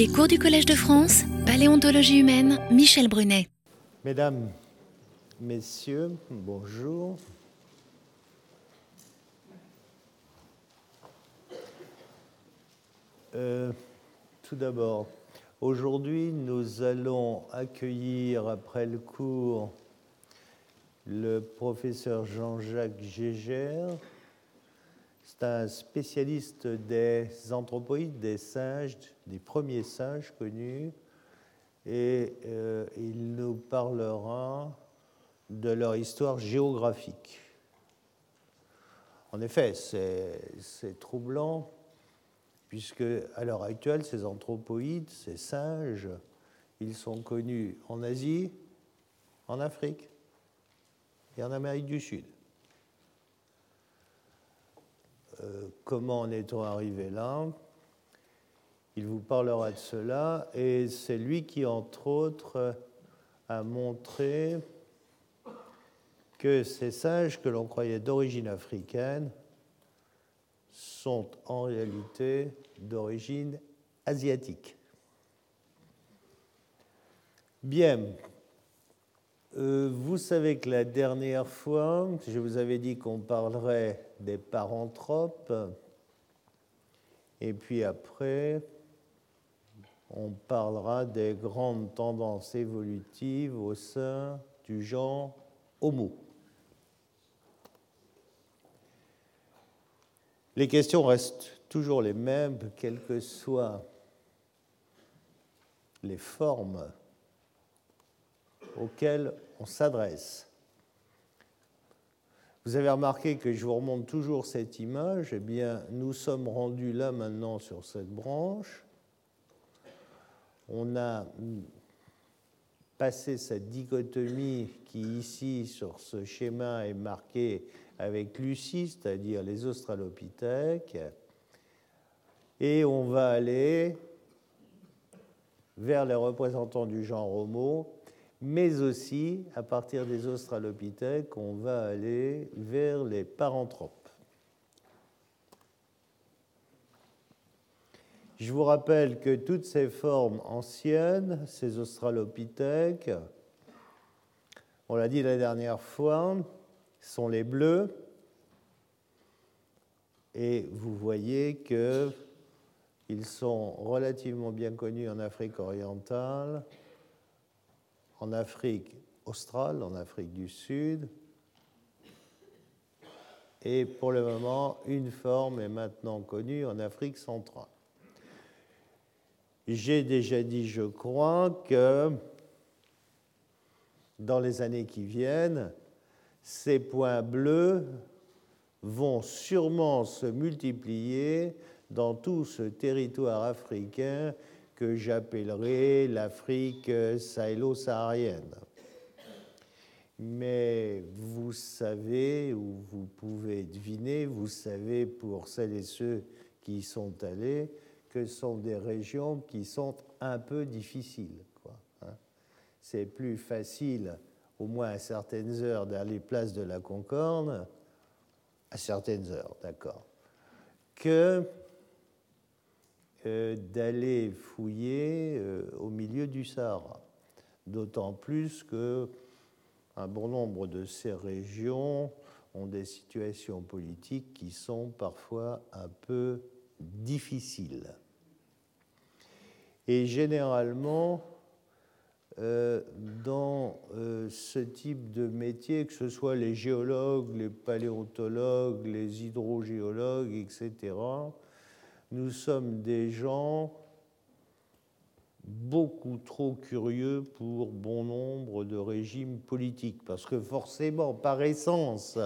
Les cours du Collège de France, Paléontologie humaine, Michel Brunet. Mesdames, Messieurs, bonjour. Euh, tout d'abord, aujourd'hui, nous allons accueillir après le cours le professeur Jean-Jacques Gégère. C'est un spécialiste des anthropoïdes, des singes, des premiers singes connus, et euh, il nous parlera de leur histoire géographique. En effet, c'est troublant, puisque à l'heure actuelle, ces anthropoïdes, ces singes, ils sont connus en Asie, en Afrique et en Amérique du Sud. Euh, comment en est-on arrivé là? Il vous parlera de cela, et c'est lui qui, entre autres, a montré que ces singes que l'on croyait d'origine africaine sont en réalité d'origine asiatique. Bien, euh, vous savez que la dernière fois, je vous avais dit qu'on parlerait des paranthropes, et puis après, on parlera des grandes tendances évolutives au sein du genre Homo. Les questions restent toujours les mêmes, quelles que soient les formes auxquelles on s'adresse. Vous avez remarqué que je vous remonte toujours cette image. Eh bien, nous sommes rendus là maintenant sur cette branche. On a passé cette dichotomie qui ici sur ce schéma est marquée avec Lucie, c'est-à-dire les australopithèques, et on va aller vers les représentants du genre Homo, mais aussi à partir des australopithèques, on va aller vers les paranthropes. Je vous rappelle que toutes ces formes anciennes, ces australopithèques, on l'a dit la dernière fois, sont les bleus. Et vous voyez qu'ils sont relativement bien connus en Afrique orientale, en Afrique australe, en Afrique du Sud. Et pour le moment, une forme est maintenant connue en Afrique centrale. J'ai déjà dit, je crois, que dans les années qui viennent, ces points bleus vont sûrement se multiplier dans tout ce territoire africain que j'appellerai l'Afrique sahélo-saharienne. Mais vous savez, ou vous pouvez deviner, vous savez pour celles et ceux qui y sont allés, que ce sont des régions qui sont un peu difficiles. Hein. C'est plus facile au moins à certaines heures d'aller place de la Concorde, à certaines heures, d'accord, que d'aller fouiller euh, au milieu du Sahara. D'autant plus que un bon nombre de ces régions ont des situations politiques qui sont parfois un peu difficiles. Et généralement, euh, dans euh, ce type de métier, que ce soit les géologues, les paléontologues, les hydrogéologues, etc., nous sommes des gens beaucoup trop curieux pour bon nombre de régimes politiques, parce que forcément, par essence,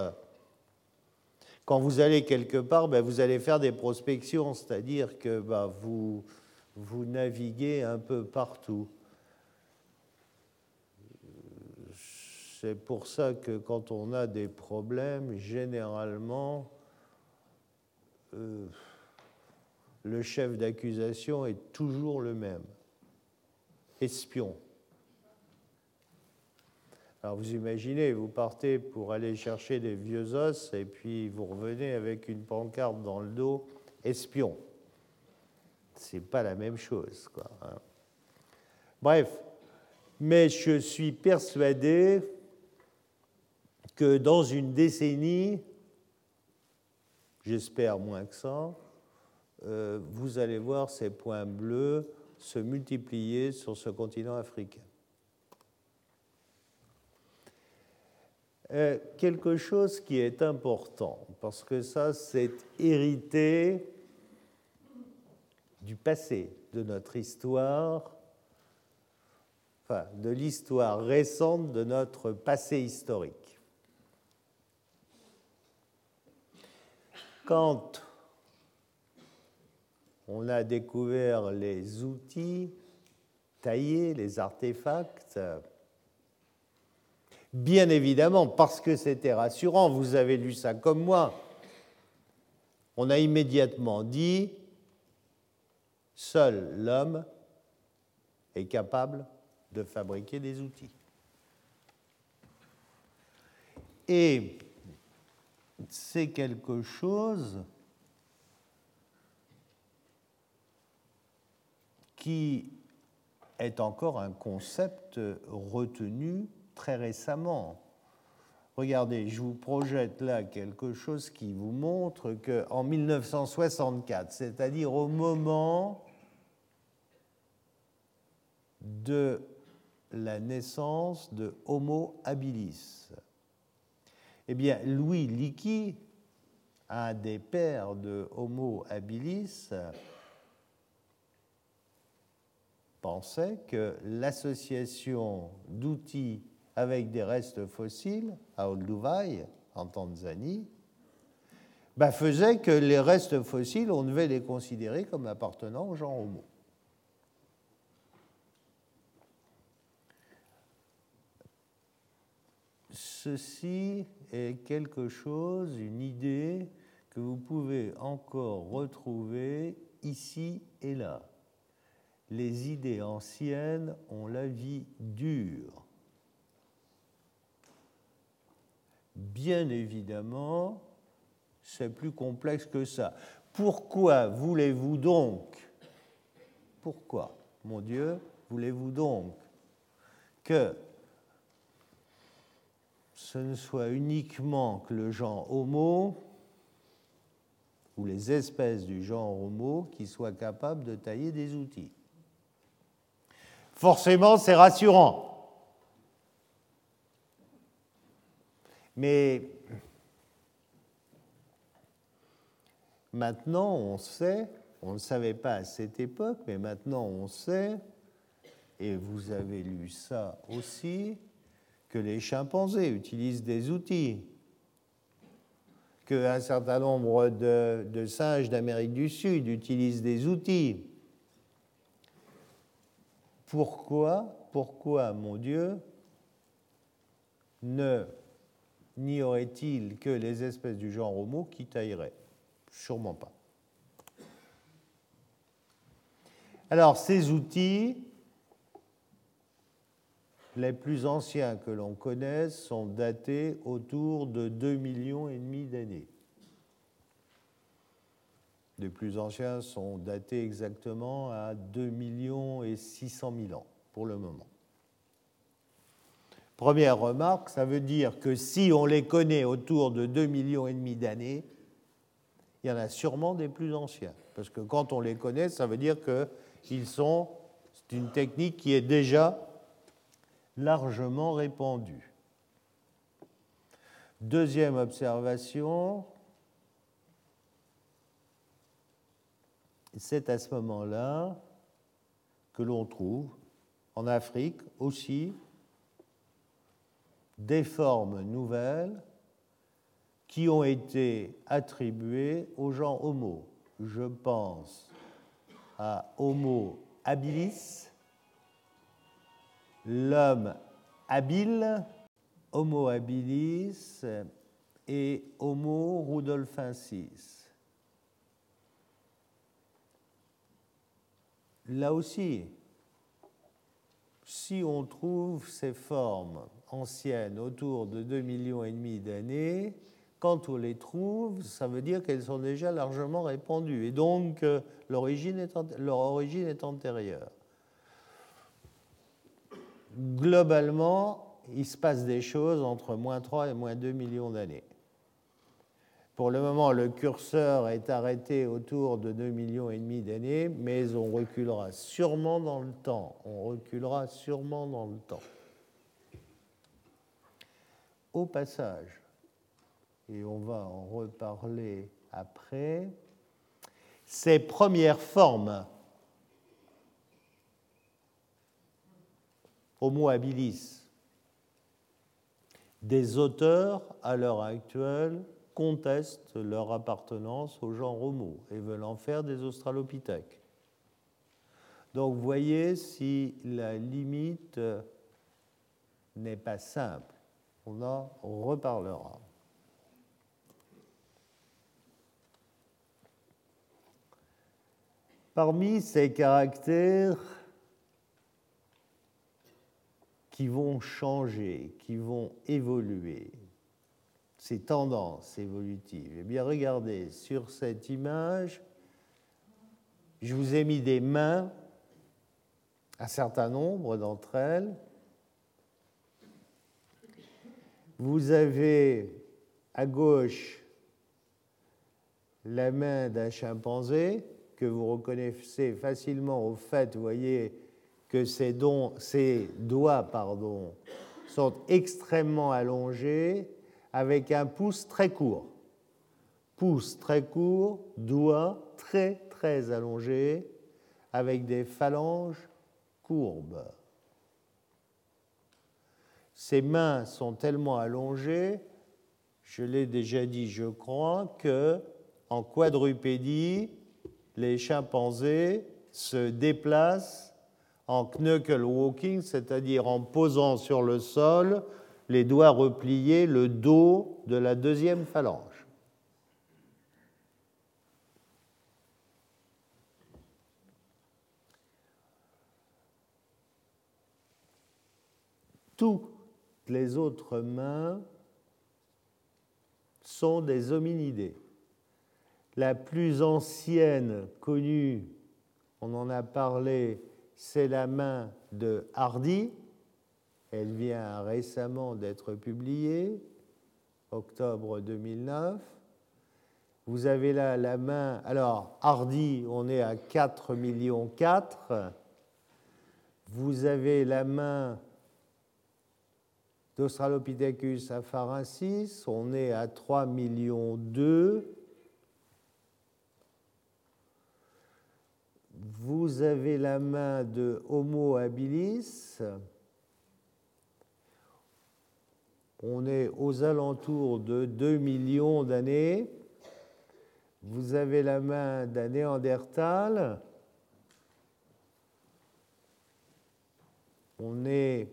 quand vous allez quelque part, ben, vous allez faire des prospections, c'est-à-dire que ben, vous, naviguez un peu partout. C'est pour ça que quand on a des problèmes, généralement, euh, le chef d'accusation est toujours le même, espion. Alors vous imaginez, vous partez pour aller chercher des vieux os et puis vous revenez avec une pancarte dans le dos, espion. c'est pas la même chose. Quoi, hein. Bref, mais je suis persuadé que dans une décennie, j'espère moins que ça, euh, vous allez voir ces points bleus se multiplier sur ce continent africain. Euh, quelque chose qui est important, parce que ça, c'est hérité du passé, de notre histoire, de l'histoire récente de notre passé historique. Quand on a découvert les outils taillés, les artefacts, Bien évidemment, parce que c'était rassurant, vous avez lu ça comme moi, on a immédiatement dit, seul l'homme est capable de fabriquer des outils. Et c'est quelque chose qui est encore un concept retenu très récemment. Regardez, je vous projette là quelque chose qui vous montre qu'en 1964, c'est-à-dire au moment de la naissance de Homo habilis, eh bien, Louis Leakey, un des pères de Homo habilis, pensait que l'association d'outils avec des restes fossiles à Olduvai, en Tanzanie, bah, faisait que les restes fossiles, on devait les considérer comme appartenant au genre Homo. Ceci est quelque chose, une idée que vous pouvez encore retrouver ici et là. Les idées anciennes ont la vie dure. Bien évidemment, c'est plus complexe que ça. Pourquoi voulez-vous donc, pourquoi, mon Dieu, voulez-vous donc que ce ne soit uniquement que le genre Homo ou les espèces du genre Homo qui soient capables de tailler des outils? Forcément, c'est rassurant. Mais maintenant, on sait, on ne savait pas à cette époque, mais maintenant on sait, et vous avez lu ça aussi, que les chimpanzés utilisent des outils, qu'un certain nombre de, de singes d'Amérique du Sud utilisent des outils. Pourquoi, pourquoi, mon Dieu, ne n'y aurait-il que les espèces du genre Homo qui tailleraient? Sûrement pas. Alors, ces outils, les plus anciens que l'on connaisse, sont datés autour de 2 millions et demi d'années. Les plus anciens sont datés exactement à 2 millions et 600 000 ans pour le moment. Première remarque, ça veut dire que si on les connaît autour de 2 millions et demi d'années, il y en a sûrement des plus anciens. Parce que quand on les connaît, ça veut dire qu'ils sont. C'est une technique qui est déjà largement répandue. Deuxième observation, c'est à ce moment-là que l'on trouve en Afrique aussi des formes nouvelles qui ont été attribuées au genre Homo. Je pense à Homo habilis, l'homme habile, Homo habilis et Homo rudolfensis. Là aussi, si on trouve ces formes anciennes autour de 2 millions et demi d'années, quand on les trouve, ça veut dire qu'elles sont déjà largement répandues. Et donc, euh, leur origine est antérieure. Globalement, il se passe des choses entre moins 3 et moins 2 millions d'années. Pour le moment, le curseur est arrêté autour de 2 millions et demi d'années, mais on reculera sûrement dans le temps. On reculera sûrement dans le temps. Au passage, et on va en reparler après, ces premières formes Homo habilis des auteurs à l'heure actuelle contestent leur appartenance au genre Homo et veulent en faire des australopithèques. Donc voyez si la limite n'est pas simple. On en reparlera. Parmi ces caractères qui vont changer, qui vont évoluer, ces tendances évolutives. Eh bien, regardez, sur cette image, je vous ai mis des mains, un certain nombre d'entre elles. Vous avez à gauche la main d'un chimpanzé que vous reconnaissez facilement au fait, vous voyez, que ces, doigts pardon, sont extrêmement allongés avec un pouce très court. Pouce très court, doigt très très allongé avec des phalanges courbes. Ses mains sont tellement allongées, je l'ai déjà dit, je crois, que en quadrupédie, les chimpanzés se déplacent en knuckle walking, c'est-à-dire en posant sur le sol les doigts repliés, le dos de la deuxième phalange. Toutes les autres mains sont des hominidés. La plus ancienne connue, on en a parlé, c'est la main de Hardy, elle vient récemment d'être publiée, octobre 2009. Vous avez là la main. Alors, Hardy, on est à 4 millions 4. Vous avez la main d'Australopithecus afarensis, on est à 3 millions 2. Vous avez la main de Homo habilis, on est aux alentours de 2 millions d'années. Vous avez la main d'un néandertal. On est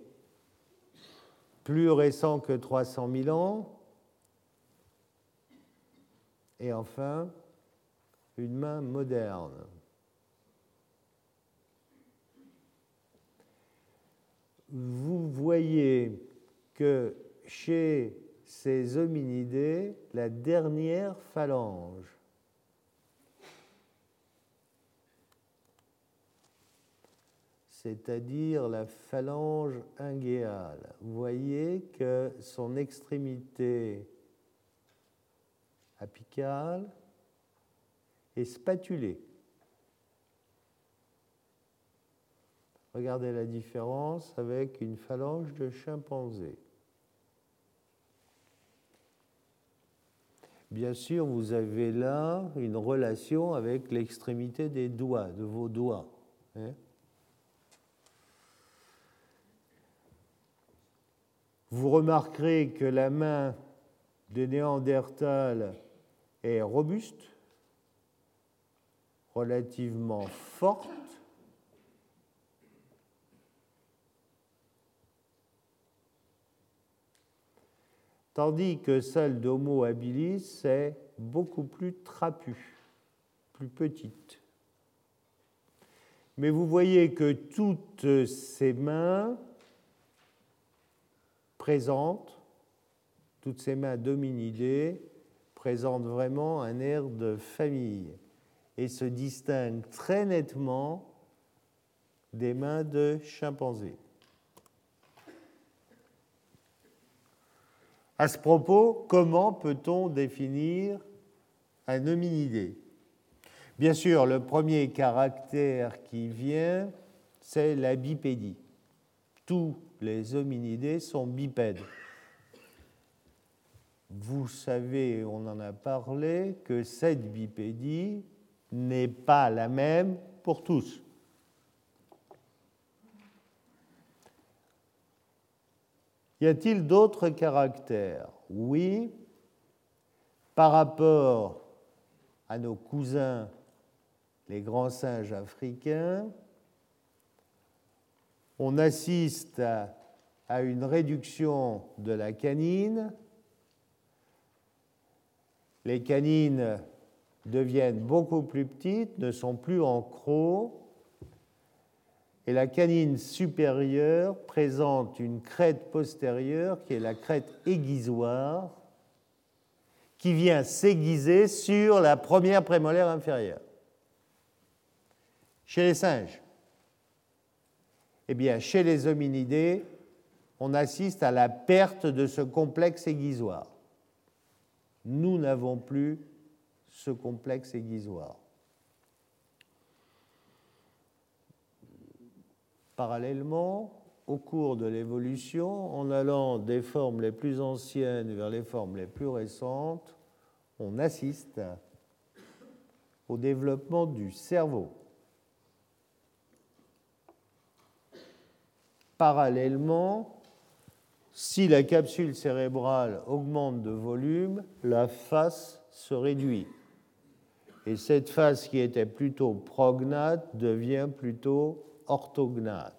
plus récent que 300 000 ans. Et enfin, une main moderne. Vous voyez que chez ces hominidés la dernière phalange. c'est-à-dire la phalange ingéale. Vous voyez que son extrémité apicale est spatulée. Regardez la différence avec une phalange de chimpanzé. Bien sûr, vous avez là une relation avec l'extrémité des doigts, de vos doigts. Hein. vous remarquerez que la main de Néandertal est robuste, relativement forte, tandis que celle d'Homo habilis est beaucoup plus trapue, plus petite. Mais vous voyez que toutes ces mains présentes, toutes ces mains dominidées, présente vraiment un air de famille et se distingue très nettement des mains de chimpanzés. À ce propos, comment peut-on définir un hominidé? Bien sûr, le premier caractère qui vient, c'est la bipédie. Tous les hominidés sont bipèdes. Vous savez, on en a parlé, que cette bipédie n'est pas la même pour tous. Y a-t-il d'autres caractères Oui. Par rapport à nos cousins, les grands singes africains, on assiste à, une réduction de la canine. Les canines deviennent beaucoup plus petites, ne sont plus en croc, et la canine supérieure présente une crête postérieure qui est la crête aiguisoire qui vient s'aiguiser sur la première prémolaire inférieure. Chez les singes, eh bien, chez les hominidés, on assiste à la perte de ce complexe aiguisoire. Nous n'avons plus ce complexe aiguisoire. Parallèlement, au cours de l'évolution, en allant des formes les plus anciennes vers les formes les plus récentes, on assiste au développement du cerveau. Parallèlement, si la capsule cérébrale augmente de volume, la face se réduit. Et cette face qui était plutôt prognate devient plutôt orthognate.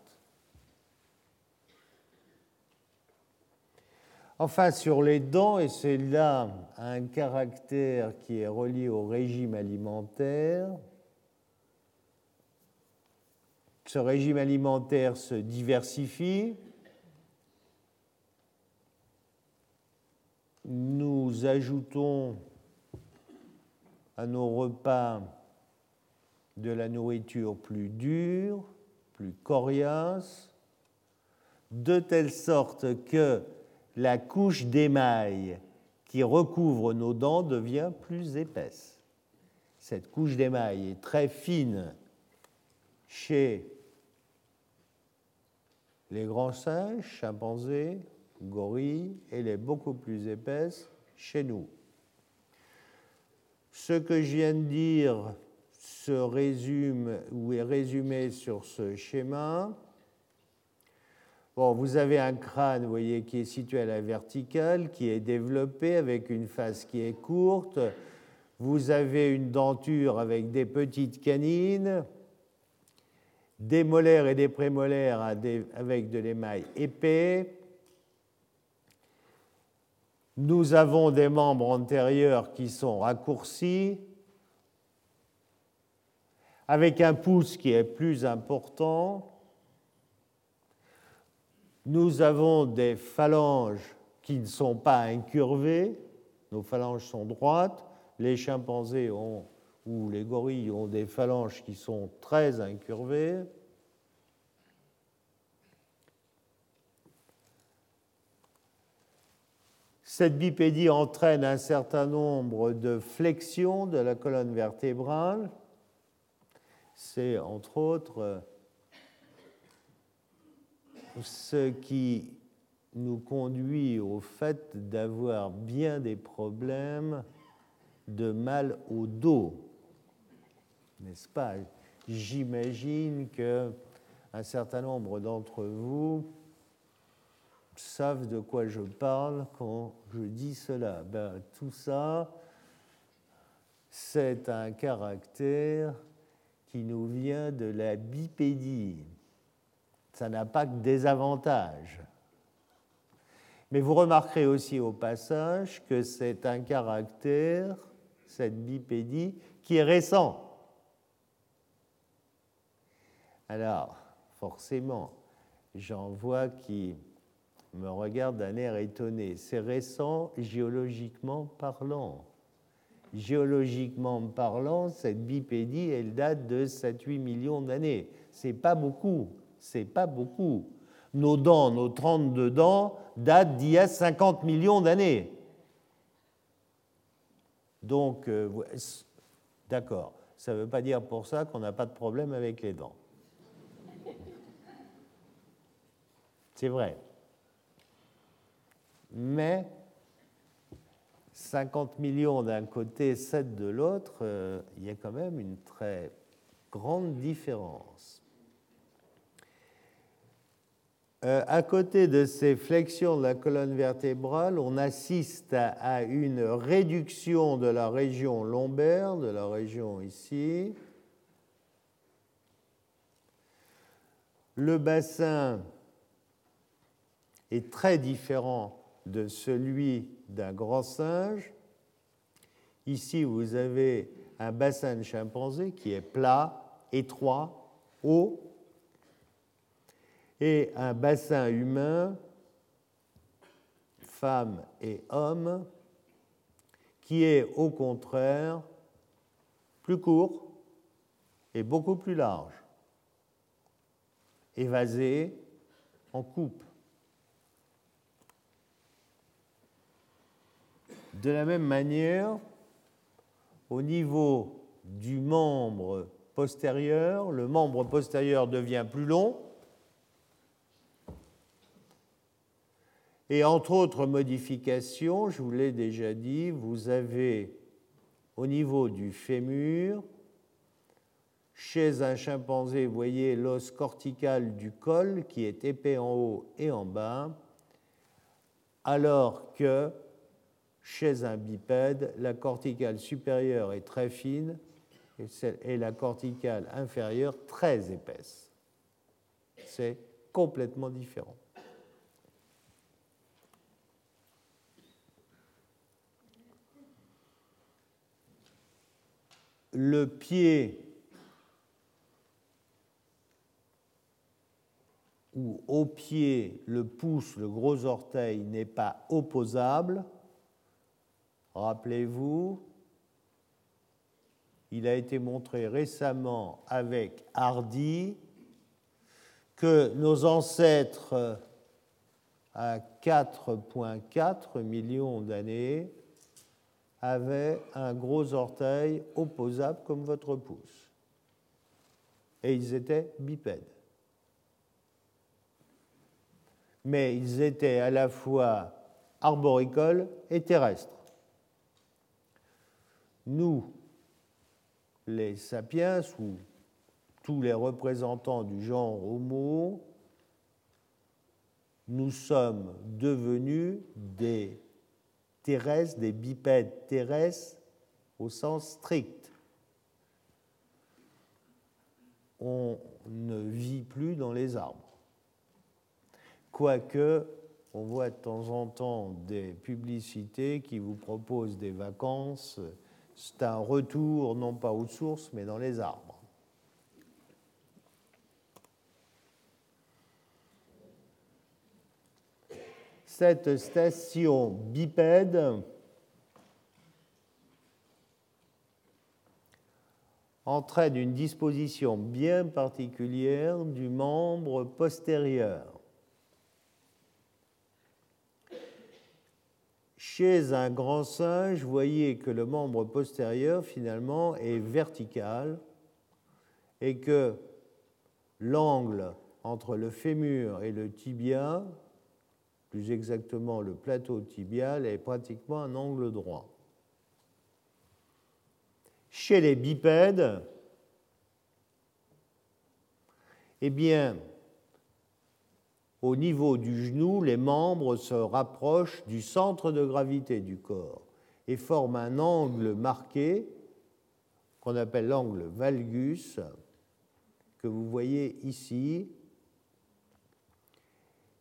Enfin, sur les dents, et c'est là un caractère qui est relié au régime alimentaire, ce régime alimentaire se diversifie. Nous ajoutons à nos repas de la nourriture plus dure, coriace, de telle sorte que la couche d'émail qui recouvre nos dents devient plus épaisse. Cette couche d'émail est très fine chez les grands singes, chimpanzés, gorilles, elle est beaucoup plus épaisse chez nous. Ce que je viens de dire se résume ou est résumé sur ce schéma. Bon, vous avez un crâne, vous voyez, qui est situé à la verticale, qui est développé avec une face qui est courte. Vous avez une denture avec des petites canines, des molaires et des prémolaires avec de l'émail épais. Nous avons des membres antérieurs qui sont raccourcis, avec un pouce qui est plus important. Nous avons des phalanges qui ne sont pas incurvées, nos phalanges sont droites. Les chimpanzés ont, ou les gorilles ont des phalanges qui sont très incurvées. Cette bipédie entraîne un certain nombre de flexions de la colonne vertébrale. C'est entre autres ce qui nous conduit au fait d'avoir bien des problèmes de mal au dos. N'est-ce pas? J'imagine que un certain nombre d'entre vous savent de quoi je parle quand je dis cela. Ben, tout ça, c'est un caractère qui nous vient de la bipédie. Ça n'a pas que des avantages. Mais vous remarquerez aussi au passage que c'est un caractère, cette bipédie, qui est récent. Alors, forcément, j'en vois qui me regarde d'un air étonné. C'est récent géologiquement parlant. Géologiquement parlant, cette bipédie, elle date de 7-8 millions d'années. C'est pas beaucoup, c'est pas beaucoup. Nos dents, nos 32 dents, datent d'il y a 50 millions d'années. Donc, euh, d'accord, ça ne veut pas dire pour ça qu'on n'a pas de problème avec les dents. C'est vrai. Mais 50 millions d'un côté, 7 de l'autre, euh, il y a quand même une très grande différence. Euh, à côté de ces flexions de la colonne vertébrale, on assiste à, une réduction de la région lombaire, de la région ici. Le bassin est très différent de celui d'un grand singe. Ici, vous avez un bassin de chimpanzé qui est plat, étroit, haut, et un bassin humain, femme et homme, qui est au contraire plus court et beaucoup plus large, évasé en coupe. De la même manière, au niveau du membre postérieur, le membre postérieur devient plus long, Et entre autres modifications, je vous l'ai déjà dit, vous avez au niveau du fémur, chez un chimpanzé, vous voyez l'os cortical du col qui est épais en haut et en bas, alors que chez un bipède, la corticale supérieure est très fine et la corticale inférieure très épaisse. C'est complètement différent. le pied ou au pied, le pouce, le gros orteil n'est pas opposable, rappelez-vous, il a été montré récemment avec Hardy que nos ancêtres à 4,4 millions d'années avait un gros orteil opposable comme votre pouce. Et ils étaient bipèdes. Mais ils étaient à la fois arboricoles et terrestres. Nous, les sapiens, ou tous les représentants du genre Homo, nous sommes devenus des terrestres, des bipèdes terrestres au sens strict. On ne vit plus dans les arbres. Quoique, on voit de temps en temps des publicités qui vous proposent des vacances. C'est un retour non pas aux sources, mais dans les arbres. cette station bipède entraîne une disposition bien particulière du membre postérieur. Chez un grand singe, vous voyez que le membre postérieur, finalement, est vertical et que l'angle entre le fémur et le tibia plus exactement le plateau tibial, est pratiquement un angle droit. Chez les bipèdes, eh bien, au niveau du genou, les membres se rapprochent du centre de gravité du corps et forment un angle marqué qu'on appelle l'angle valgus, que vous voyez ici,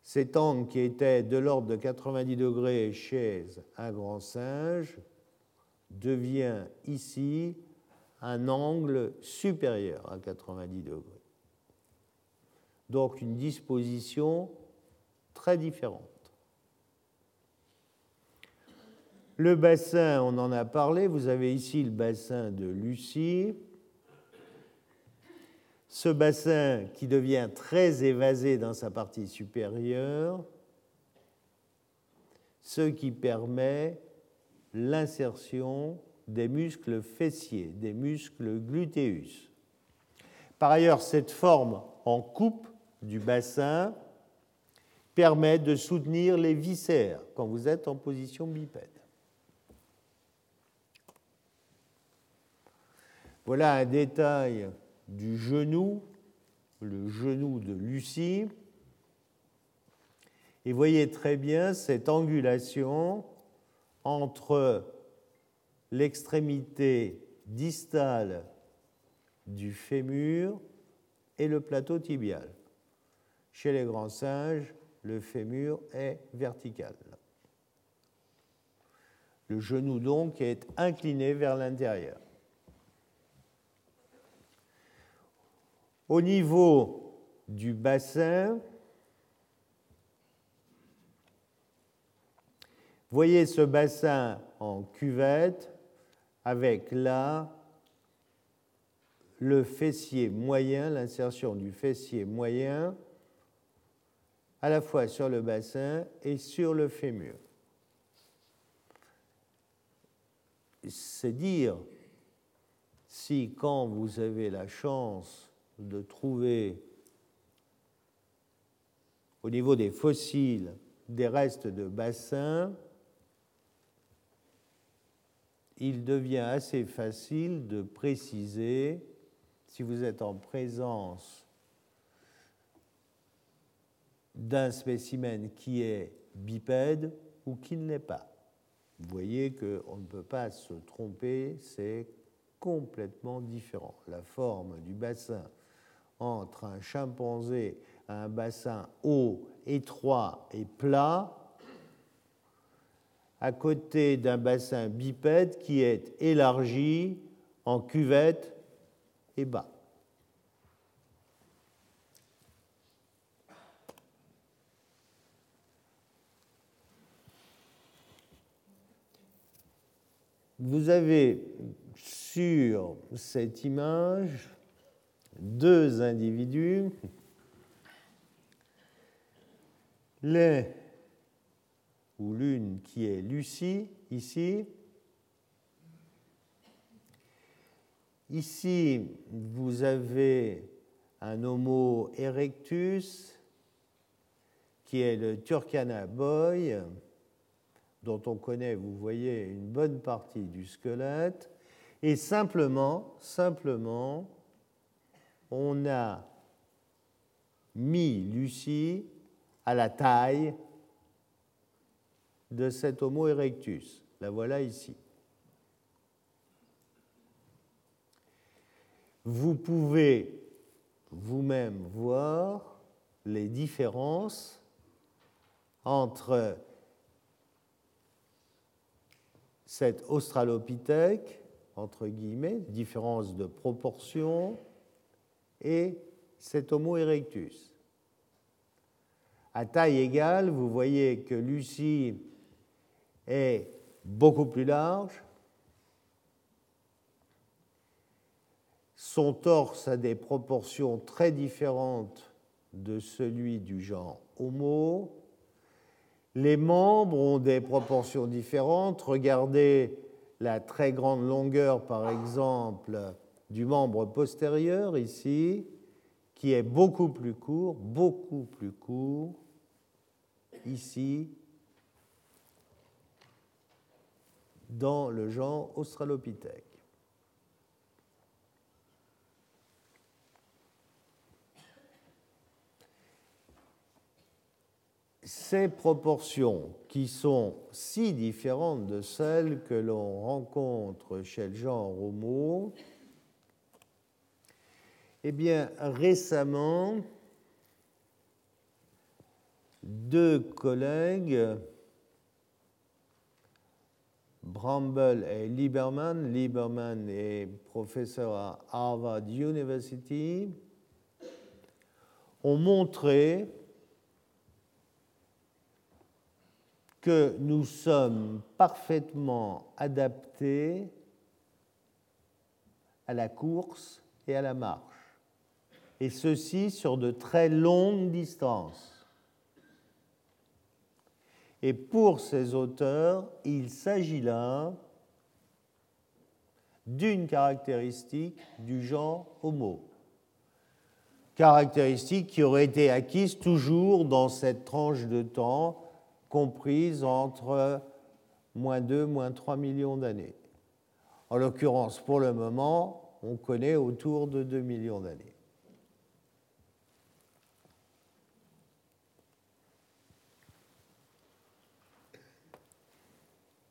cet angle qui était de l'ordre de 90 degrés chez un grand singe devient ici un angle supérieur à 90 degrés. Donc une disposition très différente. Le bassin, on en a parlé, vous avez ici le bassin de Lucie. Ce bassin qui devient très évasé dans sa partie supérieure, ce qui permet l'insertion des muscles fessiers, des muscles glutéus. Par ailleurs, cette forme en coupe du bassin permet de soutenir les viscères quand vous êtes en position bipède. Voilà un détail du genou, le genou de Lucie. Et voyez très bien cette angulation entre l'extrémité distale du fémur et le plateau tibial. Chez les grands singes, le fémur est vertical. Le genou donc est incliné vers l'intérieur. Au niveau du bassin, voyez ce bassin en cuvette avec là le fessier moyen, l'insertion du fessier moyen à la fois sur le bassin et sur le fémur. C'est dire si quand vous avez la chance de trouver au niveau des fossiles des restes de bassin, il devient assez facile de préciser si vous êtes en présence d'un spécimen qui est bipède ou qui ne l'est pas. Vous voyez qu'on ne peut pas se tromper, c'est complètement différent. La forme du bassin entre un chimpanzé un bassin haut, étroit et plat, à côté d'un bassin bipède qui est élargi en cuvette et bas. Vous avez sur cette image deux individus, l'un ou l'une qui est Lucie ici. Ici, vous avez un Homo erectus qui est le Turkana boy, dont on connaît, vous voyez, une bonne partie du squelette, et simplement, simplement, on a mis Lucie à la taille de cet Homo erectus. La voilà ici. Vous pouvez vous-même voir les différences entre cet australopithèque, entre guillemets, différence de proportion, et cet Homo erectus. À taille égale, vous voyez que Lucie est beaucoup plus large. Son torse a des proportions très différentes de celui du genre Homo. Les membres ont des proportions différentes. Regardez la très grande longueur, par exemple, du membre postérieur ici, qui est beaucoup plus court, beaucoup plus court, ici, dans le genre Australopithèque. Ces proportions qui sont si différentes de celles que l'on rencontre chez le genre eh bien, récemment, deux collègues Bramble et Lieberman. Lieberman est professeur à Harvard University. ont montré que nous sommes parfaitement adaptés à la course et à la marche, et ceci sur de très longues distances. Et pour ces auteurs, il s'agit là d'une caractéristique du genre Homo. Caractéristique qui aurait été acquise toujours dans cette tranche de temps comprise entre moins 2, moins 3 millions d'années. En l'occurrence, pour le moment, on connaît autour de 2 millions d'années.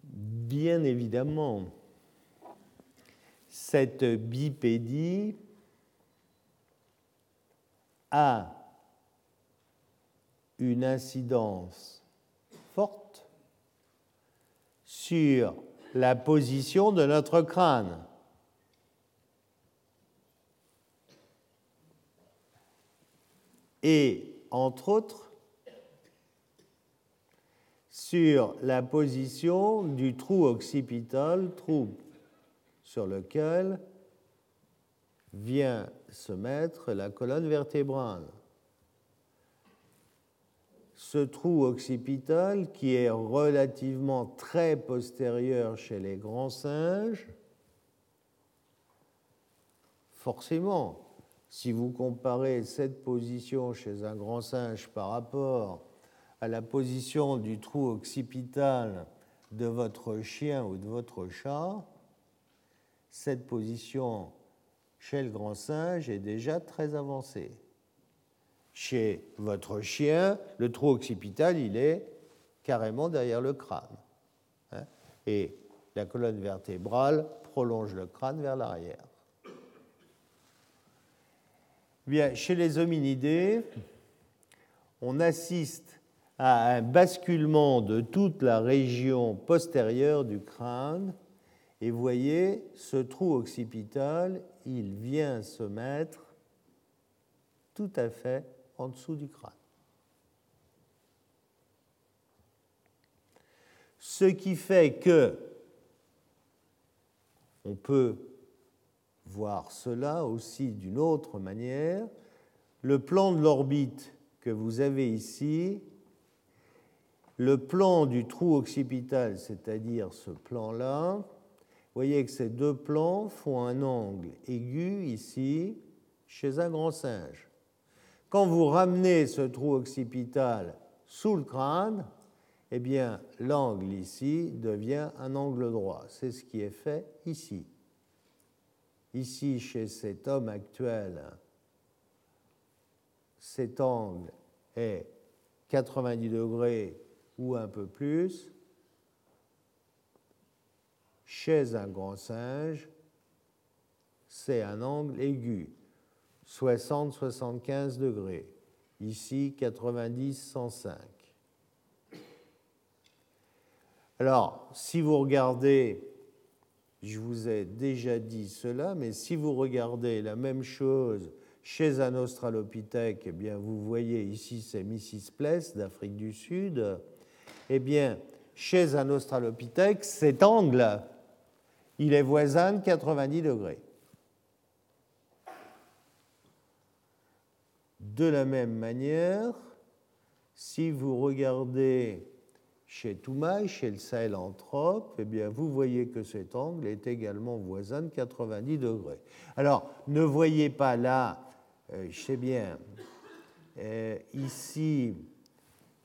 Bien évidemment, cette bipédie a une incidence forte sur la position de notre crâne. Et, entre autres, sur la position du trou occipital, trou sur lequel vient se mettre la colonne vertébrale. Ce trou occipital, qui est relativement très postérieur chez les grands singes, forcément, si vous comparez cette position chez un grand singe par rapport à la position du trou occipital de votre chien ou de votre chat, cette position chez le grand singe est déjà très avancée. Chez votre chien, le trou occipital, il est carrément derrière le crâne. Hein, et la colonne vertébrale prolonge le crâne vers l'arrière. Bien, chez les hominidés, on assiste à un basculement de toute la région postérieure du crâne et voyez, ce trou occipital, il vient se mettre tout à fait en dessous du crâne. Ce qui fait que on peut voir cela aussi d'une autre manière. Le plan de l'orbite que vous avez ici, le plan du trou occipital, c'est-à-dire ce plan-là, vous voyez que ces deux plans font un angle aigu ici chez un grand singe. Quand vous ramenez ce trou occipital sous le crâne, eh bien, l'angle ici devient un angle droit. C'est ce qui est fait ici. Ici, chez cet homme actuel, cet angle est 90 degrés ou un peu plus chez un grand singe, c'est un angle aigu, 60-75 degrés. Ici, 90-105. Alors, si vous regardez, je vous ai déjà dit cela, mais si vous regardez la même chose chez un australopithèque, eh bien, vous voyez ici, c'est Mrs. Pless d'Afrique du Sud. Eh bien, chez un australopithèque, cet angle il est voisin de 90 degrés. De la même manière, si vous regardez chez Toumaï, chez le Sahelanthrope, eh bien, vous voyez que cet angle est également voisin de 90 degrés. Alors, ne voyez pas là, euh, je sais bien, euh, ici,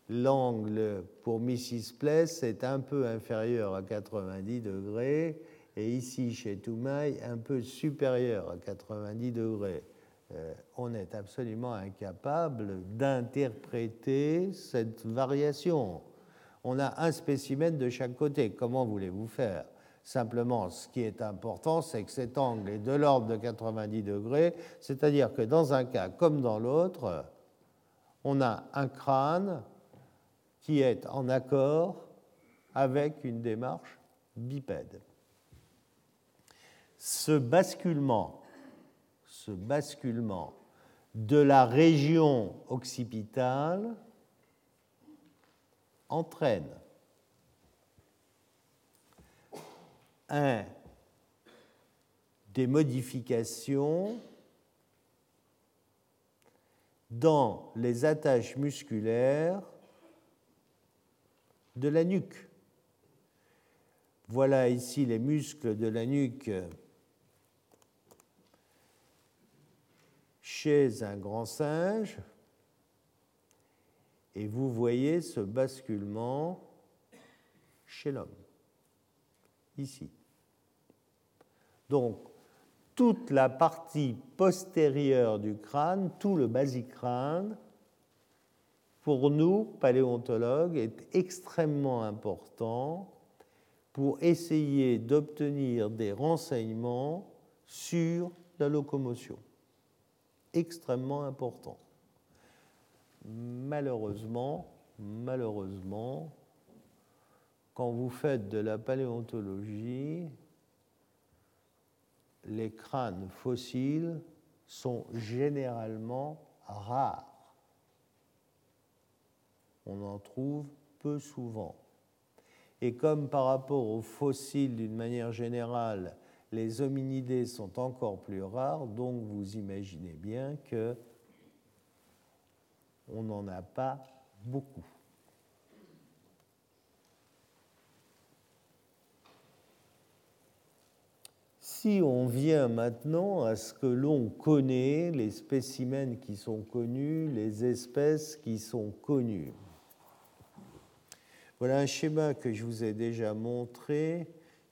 l'angle pour Mrs. Place est un peu inférieur à 90 degrés et ici chez Toumaï un peu supérieur à 90 degrés. Euh, on est absolument incapable d'interpréter cette variation. On a un spécimen de chaque côté. Comment voulez-vous faire? Simplement, ce qui est important, c'est que cet angle est de l'ordre de 90 degrés, c'est-à-dire que dans un cas comme dans l'autre, on a un crâne qui est en accord avec une démarche bipède ce basculement, ce basculement de la région occipitale entraîne un, des modifications dans les attaches musculaires de la nuque. Voilà ici les muscles de la nuque chez un grand singe. Et vous voyez ce basculement chez l'homme, ici. Donc, toute la partie postérieure du crâne, tout le basicrâne, pour nous, paléontologues, est extrêmement important pour essayer d'obtenir des renseignements sur la locomotion. Extrêmement important. Malheureusement, malheureusement, quand vous faites de la paléontologie, les crânes fossiles sont généralement rares. On en trouve peu souvent. Et comme par rapport aux fossiles d'une manière générale, les hominidés sont encore plus rares, donc vous imaginez bien que on n'en a pas beaucoup. Si on vient maintenant à ce que l'on connaît, les spécimens qui sont connus, les espèces qui sont connues. Voilà un schéma que je vous ai déjà montré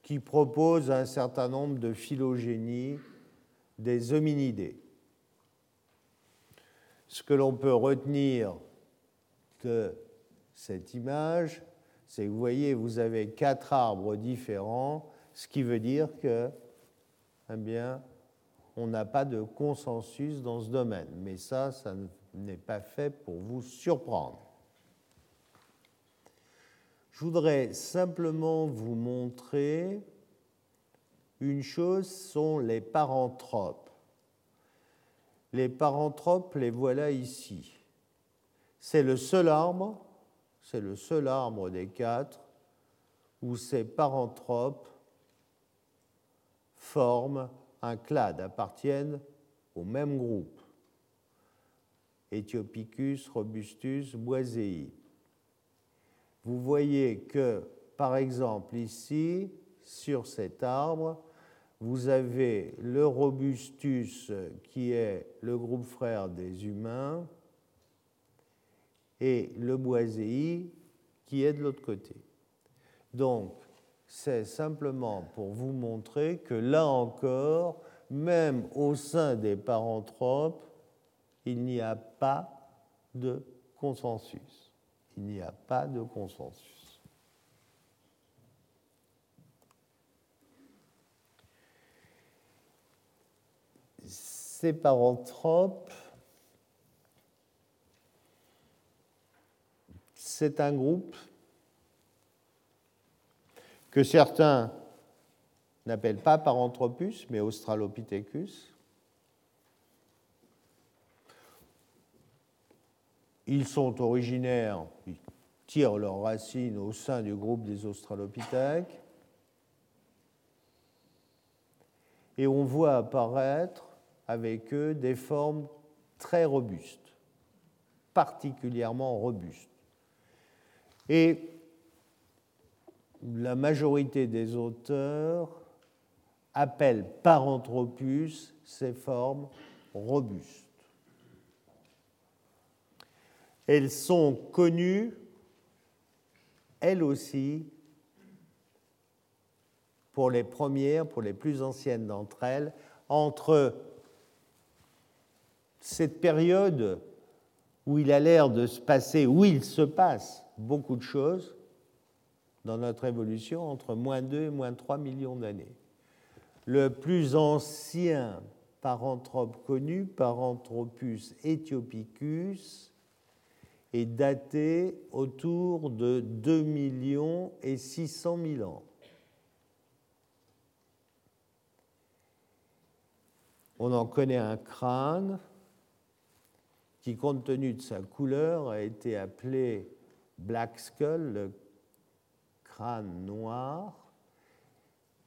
qui propose un certain nombre de phylogénies des hominidés. Ce que l'on peut retenir de cette image, c'est que vous voyez, vous avez quatre arbres différents, ce qui veut dire que, eh bien, on n'a pas de consensus dans ce domaine. Mais ça, ça n'est pas fait pour vous surprendre. Je voudrais simplement vous montrer une chose, sont les paranthropes. Les paranthropes, les voilà ici. C'est le seul arbre, c'est le seul arbre des quatre où ces paranthropes forment un clade, appartiennent au même groupe. Ethiopicus, robustus, boisei vous voyez que, par exemple, ici, sur cet arbre, vous avez le robustus qui est le groupe frère des humains et le boisei qui est de l'autre côté. Donc, c'est simplement pour vous montrer que là encore, même au sein des paranthropes, il n'y a pas de consensus il n'y a pas de consensus. Ces paranthropes, c'est un groupe que certains n'appellent pas Paranthropus, mais Australopithecus. Ils sont originaires, ils tirent leurs racines au sein du groupe des Australopithèques. Et on voit apparaître avec eux des formes très robustes, particulièrement robustes. Et la majorité des auteurs appellent Paranthropus ces formes robustes. Elles sont connues, elles aussi, pour les premières, pour les plus anciennes d'entre elles, entre cette période où il a l'air de se passer, où il se passe beaucoup de choses dans notre évolution, entre moins 2 et moins 3 millions d'années. Le plus ancien paranthrope connu, Paranthropus ethiopicus, est daté autour de 2 millions et 600 000 ans. On en connaît un crâne qui, compte tenu de sa couleur, a été appelé Black Skull, le crâne noir.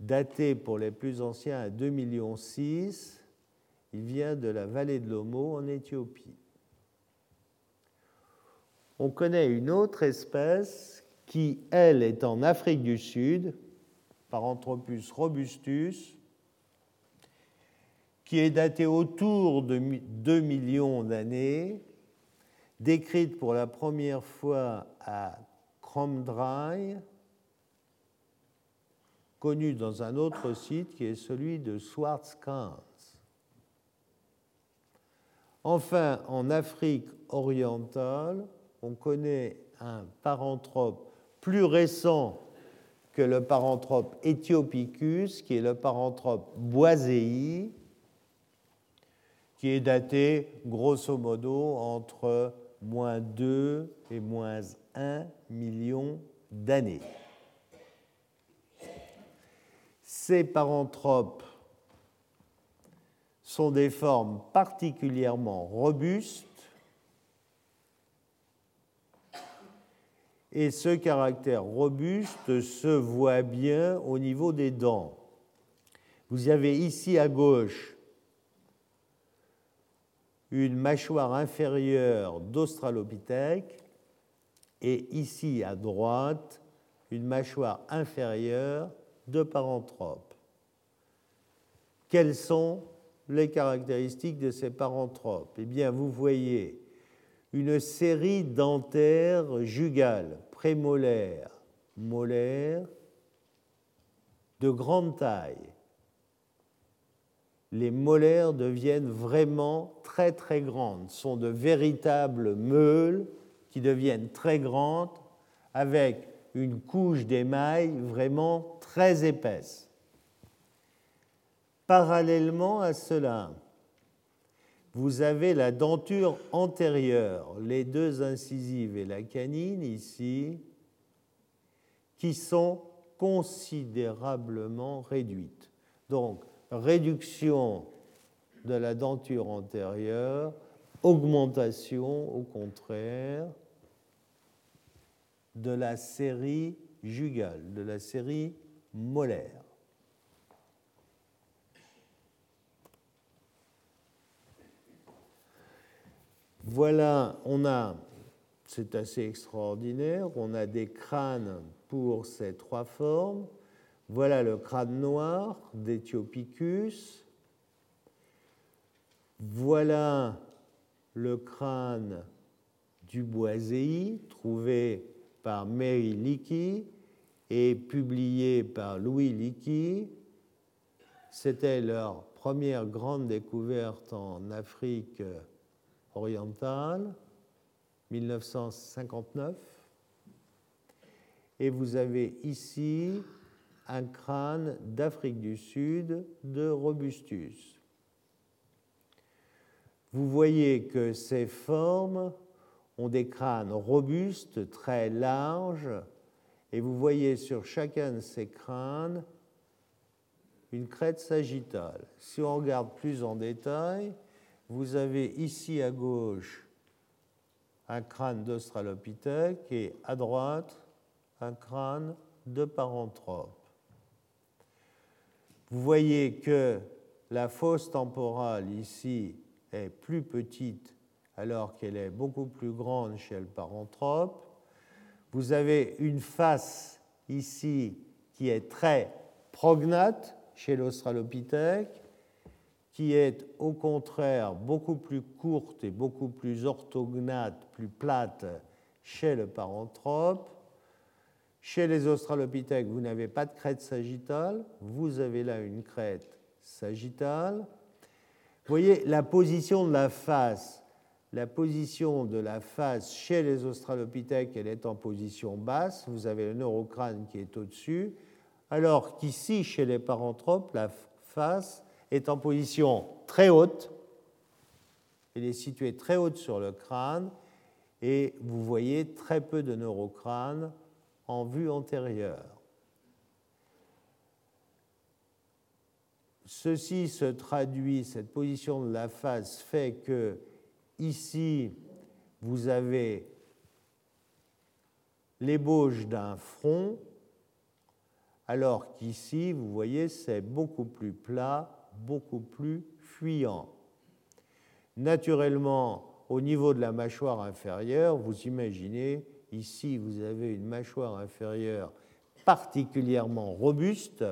daté pour les plus anciens à 2,6 millions. Il vient de la vallée de l'Omo en Éthiopie. On connaît une autre espèce qui, elle, est en Afrique du Sud, Paranthropus robustus, qui est datée autour de 2 millions d'années, décrite pour la première fois à Kromdraï, connu dans un autre site qui est celui de Swartzkans. Enfin, en Afrique orientale, on connaît un paranthrope plus récent que le paranthrope Ethiopicus, qui est le paranthrope boisei, qui est daté grosso modo entre moins 2 et moins 1 million d'années. Ces paranthropes sont des formes particulièrement robustes et ce caractère robuste se voit bien au niveau des dents. Vous avez ici à gauche une mâchoire inférieure d'Australopithèque et ici à droite une mâchoire inférieure de paranthrope. Quelles sont les caractéristiques de ces paranthropes Eh bien, vous voyez une série dentaires jugales, prémolaires, molaires, de grande taille. Les molaires deviennent vraiment très très grandes, sont de véritables meules qui deviennent très grandes avec une couche d'émail vraiment très épaisse. Parallèlement à cela, vous avez la denture antérieure, les deux incisives et la canine ici, qui sont considérablement réduites. Donc, réduction de la denture antérieure, augmentation au contraire de la série jugale, de la série molaire. Voilà, on a, c'est assez extraordinaire, on a des crânes pour ces trois formes. Voilà le crâne noir d'Ethiopicus. Voilà le crâne du Boisei, trouvé par Mary Leakey et publié par Louis Leakey. C'était leur première grande découverte en Afrique orientale, 1959. Et vous avez ici un crâne d'Afrique du Sud de Robustus. Vous voyez que ces formes ont des crânes robustes, très larges, et vous voyez sur chacun de ces crânes une crête sagittale. Si on regarde plus en détail, vous avez ici à gauche un crâne d'Australopithèque et à droite un crâne de Paranthrope. Vous voyez que la fosse temporale ici est plus petite alors qu'elle est beaucoup plus grande chez le paranthrope. Vous avez une face ici qui est très prognate chez l'Australopithèque qui est au contraire beaucoup plus courte et beaucoup plus orthognate, plus plate chez le paranthrope. Chez les australopithèques, vous n'avez pas de crête sagittale, vous avez là une crête sagittale. Vous voyez la position de la face. La position de la face chez les australopithèques, elle est en position basse. Vous avez le neurocrâne qui est au-dessus, alors qu'ici, chez les paranthropes, la face est en position très haute. Elle est située très haute sur le crâne et vous voyez très peu de neurocrâne en vue antérieure. Ceci se traduit, cette position de la face fait que ici, vous avez l'ébauche d'un front alors qu'ici, vous voyez, c'est beaucoup plus plat, beaucoup plus fuyant. Naturellement, au niveau de la mâchoire inférieure, vous imaginez, ici, vous avez une mâchoire inférieure particulièrement robuste,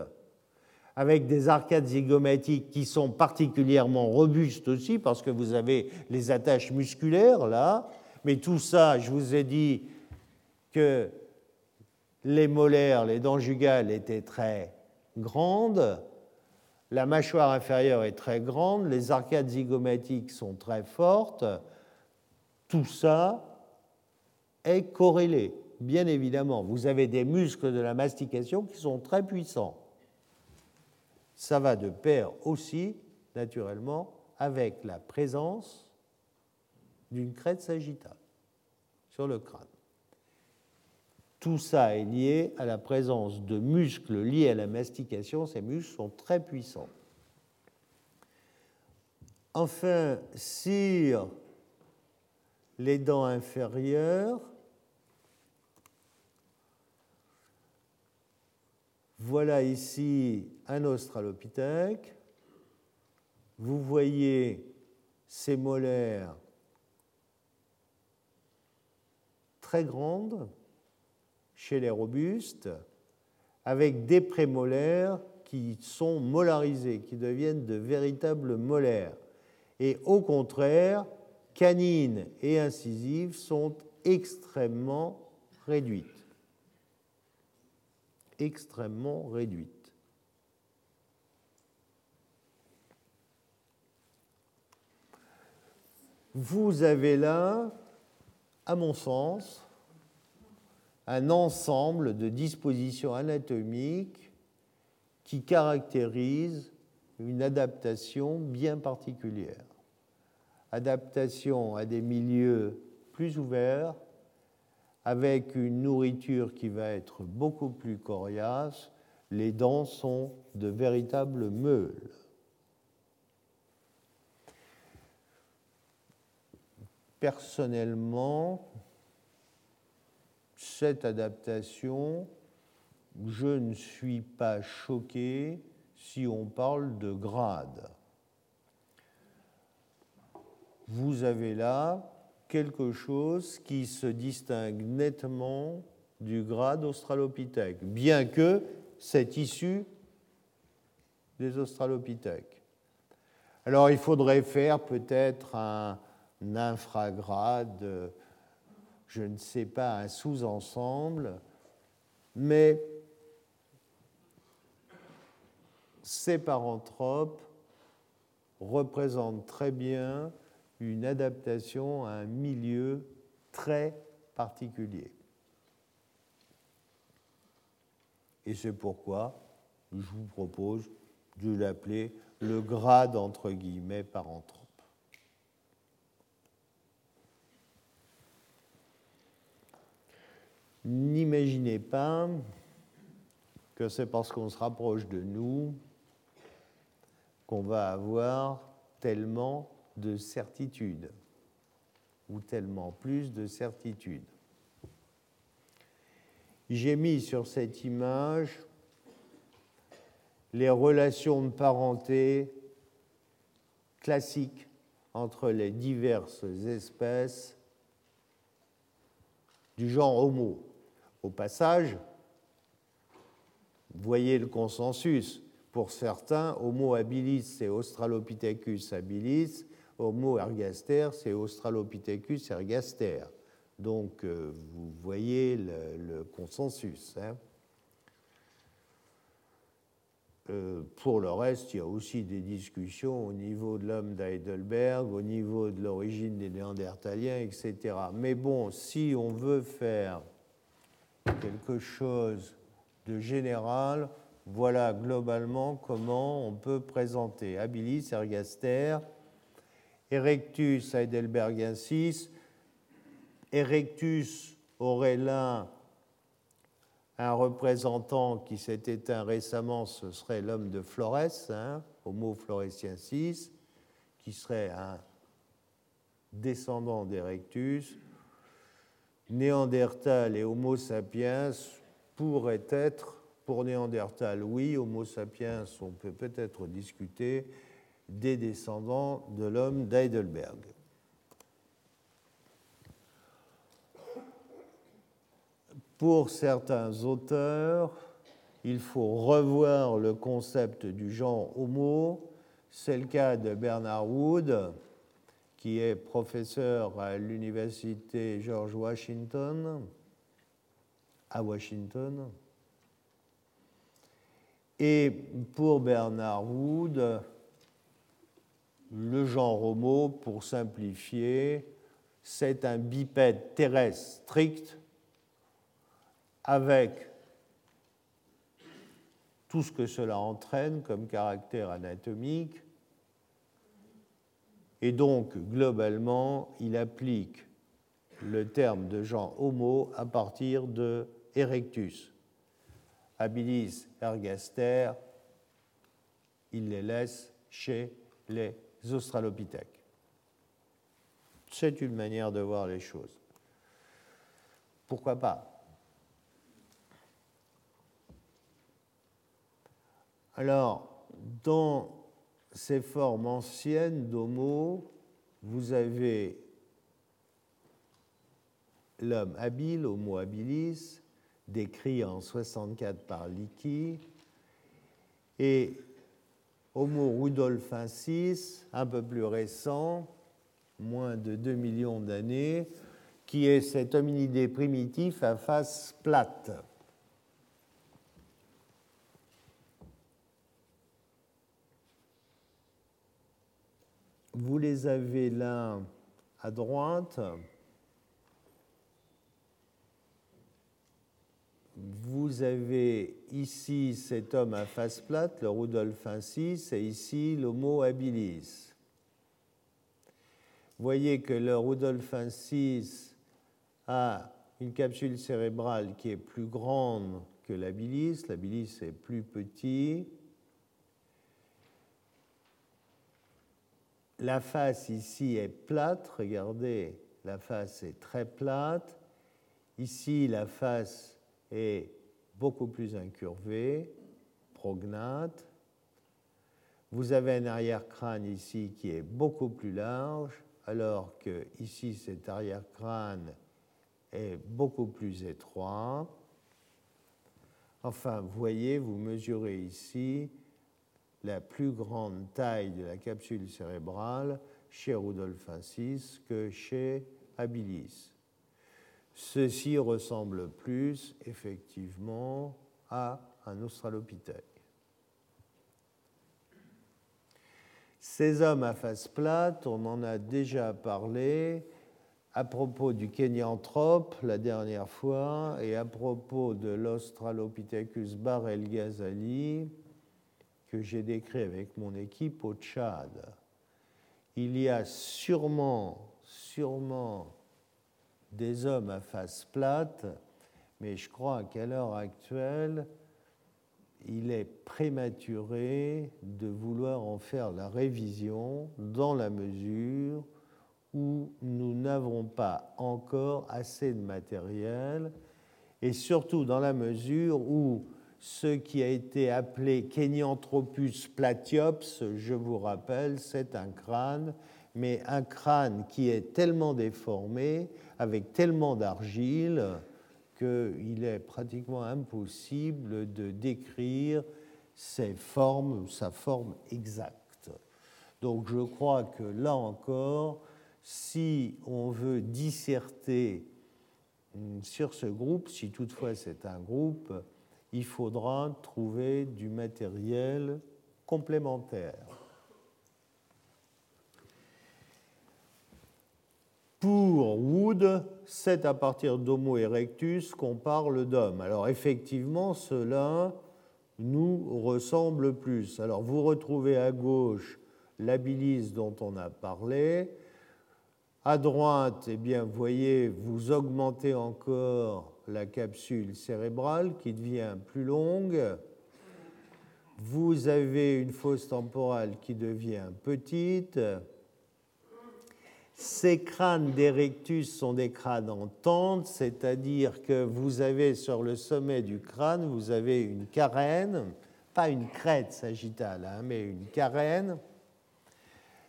avec des arcades zygomatiques qui sont particulièrement robustes aussi, parce que vous avez les attaches musculaires là. Mais tout ça, je vous ai dit que les molaires, les dents jugales étaient très grandes, la mâchoire inférieure est très grande, les arcades zygomatiques sont très fortes. Tout ça est corrélé, bien évidemment. Vous avez des muscles de la mastication qui sont très puissants. Ça va de pair aussi, naturellement, avec la présence d'une crête sagittale sur le crâne. Tout ça est lié à la présence de muscles liés à la mastication. Ces muscles sont très puissants. Enfin, sur les dents inférieures, voilà ici un australopithèque. Vous voyez ces molaires très grandes chez les robustes, avec des prémolaires qui sont molarisés, qui deviennent de véritables molaires. Et au contraire, canines et incisives sont extrêmement réduites. Extrêmement réduites. Vous avez là, à mon sens, un ensemble de dispositions anatomiques qui caractérisent une adaptation bien particulière. Adaptation à des milieux plus ouverts, avec une nourriture qui va être beaucoup plus coriace, les dents sont de véritables meules. Personnellement, cette adaptation, je ne suis pas choqué si on parle de grade. Vous avez là quelque chose qui se distingue nettement du grade australopithèque, bien que c'est issu des australopithèques. Alors il faudrait faire peut-être un infragrade je ne sais pas, un sous-ensemble, mais ces paranthropes représentent très bien une adaptation à un milieu très particulier. Et c'est pourquoi je vous propose de l'appeler le grade entre guillemets. N'imaginez pas que c'est parce qu'on se rapproche de nous qu'on va avoir tellement de certitude ou tellement plus de certitude. J'ai mis sur cette image les relations de parenté classiques entre les diverses espèces du genre Homo. Au passage, voyez le consensus. Pour certains, Homo habilis, c'est Australopithecus habilis. Homo ergaster, c'est Australopithecus ergaster. Donc, euh, vous voyez le, consensus. Hein. Euh, pour le reste, il y a aussi des discussions au niveau de l'homme d'Heidelberg, au niveau de l'origine des Néandertaliens, etc. Mais bon, si on veut faire quelque chose de général, voilà globalement comment on peut présenter habilis ergaster, erectus heidelbergensis. Erectus aurait là un représentant qui s'est éteint récemment, ce serait l'homme de Flores, hein, Homo floresiensis, qui serait un descendant d'Erectus. Néandertal et Homo sapiens pourraient être pour Néandertal, oui, Homo sapiens, on peut peut-être discuter des descendants de l'homme d'Heidelberg. Pour certains auteurs, il faut revoir le concept du genre Homo. C'est le cas de Bernard Wood, qui est professeur à l'université George Washington, à Washington. Et pour Bernard Wood, le genre Homo, pour simplifier, c'est un bipède terrestre strict avec tout ce que cela entraîne comme caractère anatomique. Et donc, globalement, il applique le terme de genre homo à partir de erectus. Habilis ergaster, il les laisse chez les australopithèques. C'est une manière de voir les choses. Pourquoi pas? Alors, dans ces formes anciennes d'Homo, vous avez l'homme habile, Homo habilis, décrit en 64 par Leakey, et Homo rudolfensis, un peu plus récent, moins de 2 millions d'années, qui est cet hominidé primitif à face plate. Vous les avez là à droite. Vous avez ici cet homme à face plate, le Rudolfensis, et ici l'Homo habilis. Vous voyez que le Rudolfensis a une capsule cérébrale qui est plus grande que l'habilis. L'habilis est plus petit. La face ici est plate, regardez, la face est très plate. Ici, la face est beaucoup plus incurvée, prognate. Vous avez un arrière-crâne ici qui est beaucoup plus large, alors que ici, cet arrière-crâne est beaucoup plus étroit. Enfin, voyez, vous mesurez ici la plus grande taille de la capsule cérébrale chez Rudolfensis que chez Habilis. Ceci ressemble plus effectivement à un australopithèque. Ces hommes à face plate, on en a déjà parlé à propos du Kenyanthrope la dernière fois et à propos de l'Australopithecus barel-ghazali que j'ai décrit avec mon équipe au Tchad. Il y a sûrement, sûrement des hommes à face plate, mais je crois qu'à l'heure actuelle, il est prématuré de vouloir en faire la révision dans la mesure où nous n'avons pas encore assez de matériel et surtout dans la mesure où ce qui a été appelé Kenyanthropus platyops, je vous rappelle, c'est un crâne, mais un crâne qui est tellement déformé, avec tellement d'argile, qu'il est pratiquement impossible de décrire ses formes, sa forme exacte. Donc je crois que là encore, si on veut disserter hum, sur ce groupe, si toutefois c'est un groupe, il faudra trouver du matériel complémentaire. Pour Wood, c'est à partir d'Homo erectus qu'on parle d'homme. Alors effectivement, cela nous ressemble plus. Alors vous retrouvez à gauche l'habilis dont on a parlé. À droite, eh bien, voyez, vous augmentez encore la capsule cérébrale qui devient plus longue. Vous avez une fosse temporale qui devient petite. Ces crânes d'Erectus sont des crânes en tente, c'est-à-dire que vous avez sur le sommet du crâne, vous avez une carène, pas une crête sagittale, hein, mais une carène.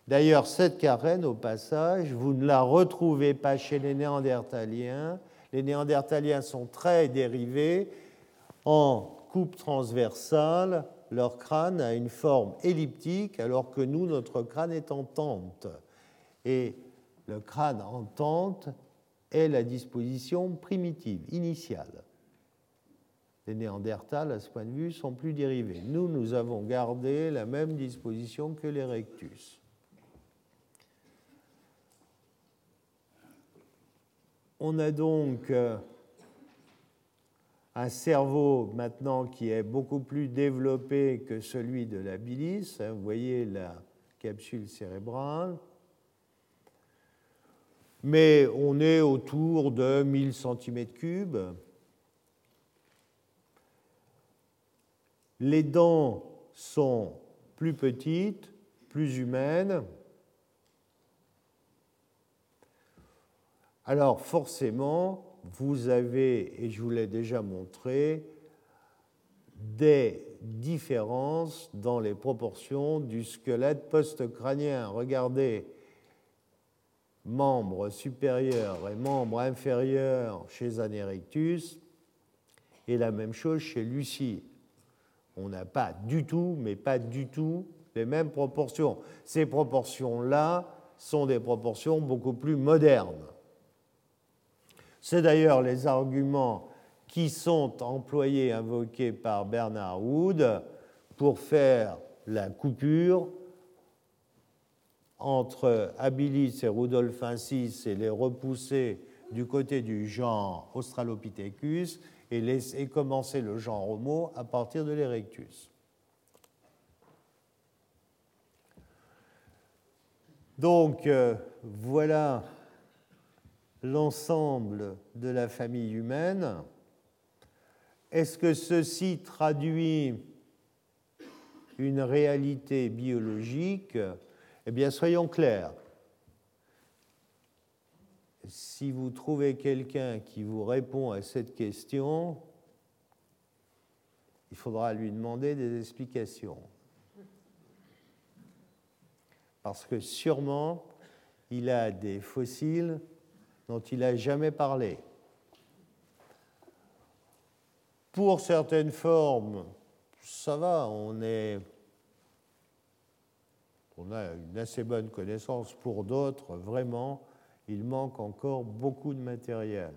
D'ailleurs, cette carène, au passage, vous ne la retrouvez pas chez les Néandertaliens. Les Néandertaliens sont très dérivés. En coupe transversale, leur crâne a une forme elliptique, alors que nous, notre crâne est en tente. Et le crâne en tente est la disposition primitive, initiale. Les Néandertals, à ce point de vue, sont plus dérivés. Nous, nous avons gardé la même disposition que les rectus. On a donc euh, un cerveau maintenant qui est beaucoup plus développé que celui de la bilis. Vous voyez la capsule cérébrale mais on est autour de 1000 cm3. Les dents sont plus petites, plus humaines. Alors forcément, vous avez, et je vous l'ai déjà montré, des différences dans les proportions du squelette post-crânien. Regardez membre supérieur et membre inférieur chez Anerectus, et la même chose chez Lucie. On n'a pas du tout, mais pas du tout, les mêmes proportions. Ces proportions-là sont des proportions beaucoup plus modernes. C'est d'ailleurs les arguments qui sont employés, invoqués par Bernard Wood pour faire la coupure entre Habilis et Rudolfensis et les repousser du côté du genre Australopithecus et, commencer le genre Homo à partir de l'Erectus. Donc euh, voilà l'ensemble de la famille humaine. Est-ce que ceci traduit une réalité biologique? Eh bien, soyons clairs. Si vous trouvez quelqu'un qui vous répond à cette question, il faudra lui demander des explications. Parce que sûrement, il a des fossiles dont il n'a jamais parlé. Pour certaines formes, ça va, on a une assez bonne connaissance. Pour d'autres, vraiment, il manque encore beaucoup de matériel.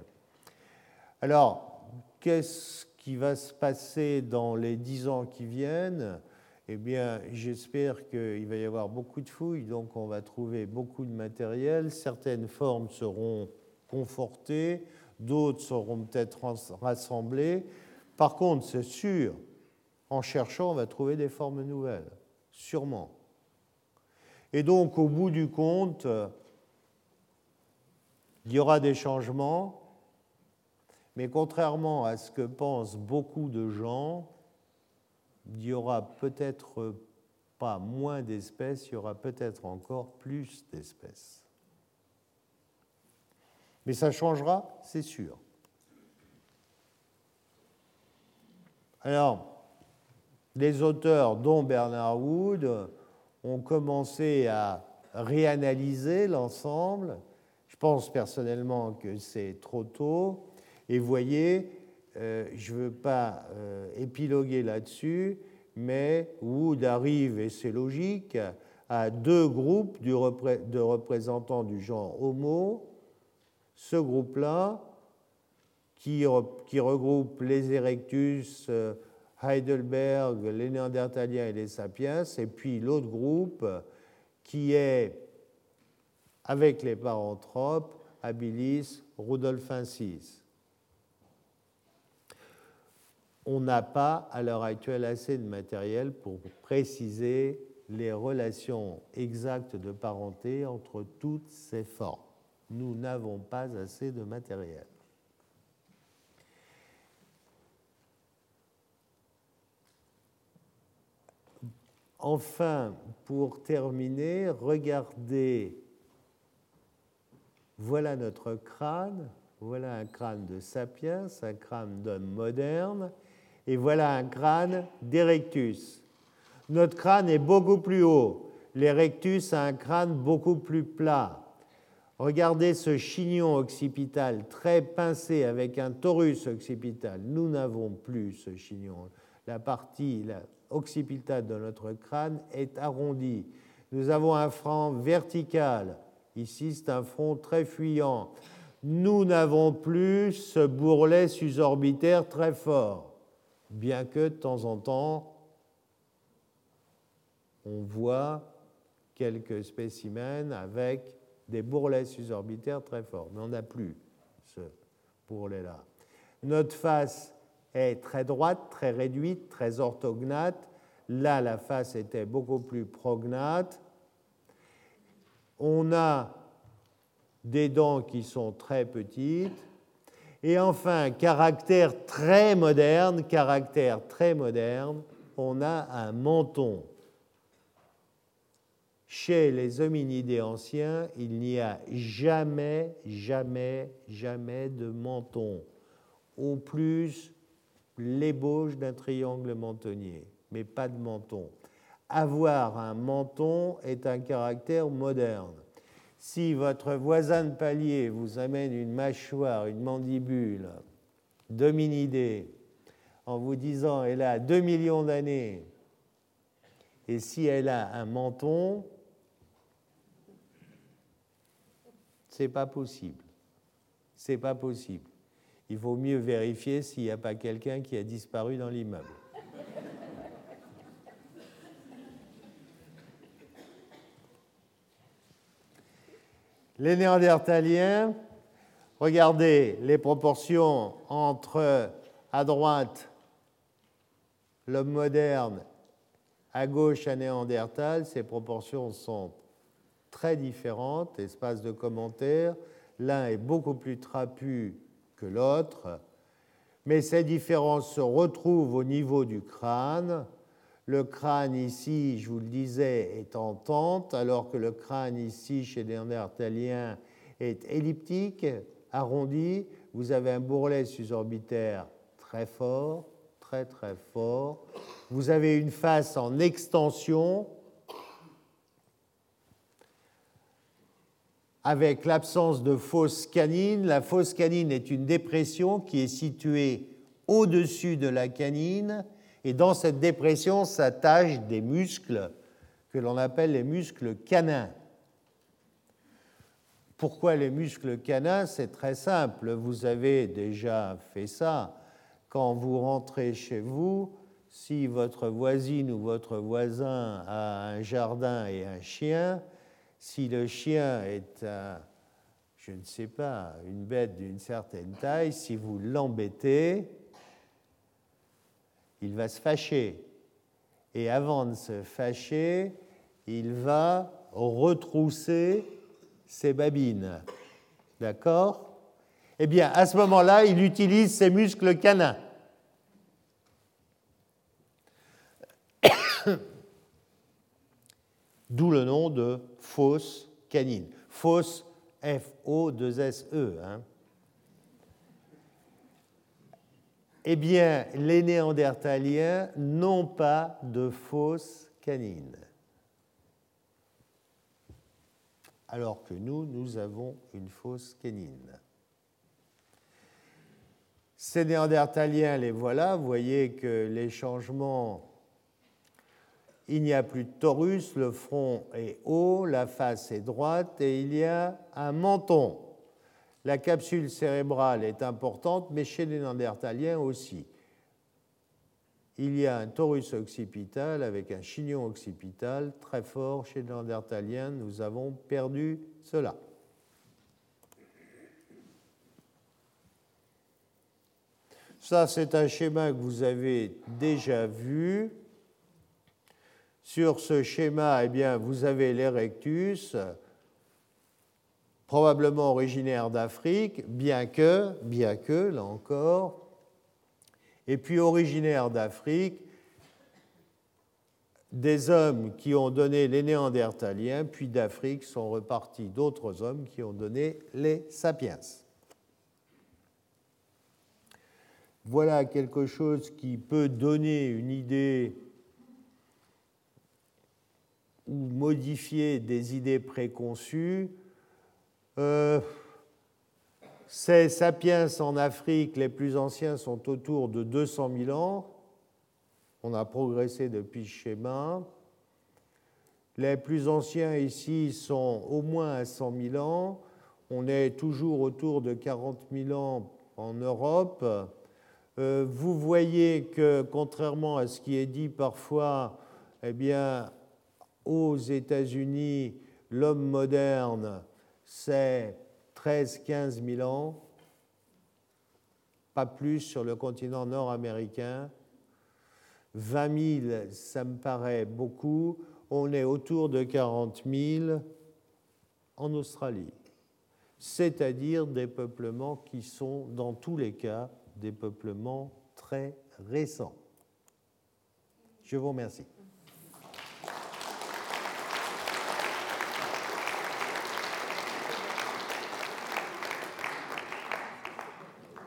Alors, qu'est-ce qui va se passer dans les dix ans qui viennent? Eh bien, j'espère qu'il va y avoir beaucoup de fouilles, donc on va trouver beaucoup de matériel. Certaines formes seront confortées, d'autres seront peut-être rassemblées. Par contre, c'est sûr, en cherchant, on va trouver des formes nouvelles, sûrement. Et donc, au bout du compte, il y aura des changements, mais contrairement à ce que pensent beaucoup de gens, il y aura peut-être pas moins d'espèces, il y aura peut-être encore plus d'espèces. Mais ça changera, c'est sûr. Alors, les auteurs, dont Bernard Wood, ont commencé à réanalyser l'ensemble. Je pense personnellement que c'est trop tôt. Et voyez, euh, je ne veux pas euh, épiloguer là-dessus, mais Wood arrive, et c'est logique, à deux groupes de représentants du genre Homo. Ce groupe-là, qui, qui, regroupe les Erectus, euh, Heidelberg, les Néandertaliens et les Sapiens, et puis l'autre groupe qui est avec les paranthropes, Habilis, Rudolfensis. On n'a pas à l'heure actuelle assez de matériel pour préciser les relations exactes de parenté entre toutes ces formes. Nous n'avons pas assez de matériel. Enfin, pour terminer, regardez voilà notre crâne, voilà un crâne de sapiens, un crâne d'homme moderne, et voilà un crâne d'Erectus. Notre crâne est beaucoup plus haut. L'Erectus a un crâne beaucoup plus plat. Regardez ce chignon occipital très pincé avec un torus occipital. Nous n'avons plus ce chignon. La partie occipitale de notre crâne est arrondie. Nous avons un front vertical. Ici, c'est un front très fuyant. Nous n'avons plus ce bourrelet susorbitaire très fort, bien que de temps en temps, on voit quelques spécimens avec des bourrelets susorbitaires très forts, mais on n'a plus ce bourrelet-là. Notre face est très droite, très réduite, très orthognate. Là, la face était beaucoup plus prognate. On a des dents qui sont très petites. Et enfin, caractère très moderne, caractère très moderne, on a un menton chez les hominidés anciens, il n'y a jamais, jamais, jamais de menton. Au plus, l'ébauche d'un triangle mentonnier, mais pas de menton. Avoir un menton est un caractère moderne. Si votre voisin de palier vous amène une mâchoire, une mandibule d'hominidés, en vous disant elle a 2 millions d'années, et si elle a un menton, C'est pas possible. C'est pas possible. Il vaut mieux vérifier s'il n'y a pas quelqu'un qui a disparu dans l'immeuble. Les Néandertaliens, regardez les proportions entre à droite l'homme moderne, à gauche un Néandertal, ces proportions sont très différentes, espace de commentaires. L'un est beaucoup plus trapu que l'autre, mais ces différences se retrouvent au niveau du crâne. Le crâne ici, je vous le disais, est en tente, alors que le crâne ici, chez les Néandertaliens, est elliptique, arrondi. Vous avez un bourrelet susorbitaire très fort, très très fort. Vous avez une face en extension, avec l'absence de fosse canine. La fosse canine est une dépression qui est située au-dessus de la canine, et dans cette dépression s'attachent des muscles que l'on appelle les muscles canins. Pourquoi les muscles canins? C'est très simple, vous avez déjà fait ça. Quand vous rentrez chez vous, si votre voisine ou votre voisin a un jardin et un chien, si le chien est, je ne sais pas, une bête d'une certaine taille, si vous l'embêtez, il va se fâcher. Et avant de se fâcher, il va retrousser ses babines. D'accord? Eh bien, à ce moment-là, il utilise ses muscles canins. D'où le nom de fosse canine. Fosse, F-O-2-S-E. Hein. Eh bien, les néandertaliens n'ont pas de fosse canine. Alors que nous, nous avons une fosse canine. Ces néandertaliens, les voilà, vous voyez que les changements il n'y a plus de torus, le front est haut, la face est droite et il y a un menton. La capsule cérébrale est importante, mais chez les Néandertaliens aussi. Il y a un torus occipital avec un chignon occipital très fort. Chez les Néandertaliens, nous avons perdu cela. Ça, c'est un schéma que vous avez déjà vu. Sur ce schéma, eh bien, vous avez l'erectus, probablement originaire d'Afrique, bien que, bien que, là encore, et puis originaire d'Afrique, des hommes qui ont donné les Néandertaliens, puis d'Afrique sont repartis d'autres hommes qui ont donné les Sapiens. Voilà quelque chose qui peut donner une idée ou modifier des idées préconçues. Euh, ces sapiens en Afrique, les plus anciens, sont autour de 200 000 ans. On a progressé depuis schéma. Les plus anciens ici sont au moins à 100 000 ans. On est toujours autour de 40 000 ans en Europe. Euh, vous voyez que, contrairement à ce qui est dit parfois, eh bien, aux États-Unis, l'homme moderne, c'est 13-15 000 ans, pas plus sur le continent nord-américain. 20 000, ça me paraît beaucoup. On est autour de 40 000 en Australie, c'est-à-dire des peuplements qui sont, dans tous les cas, des peuplements très récents. Je vous remercie.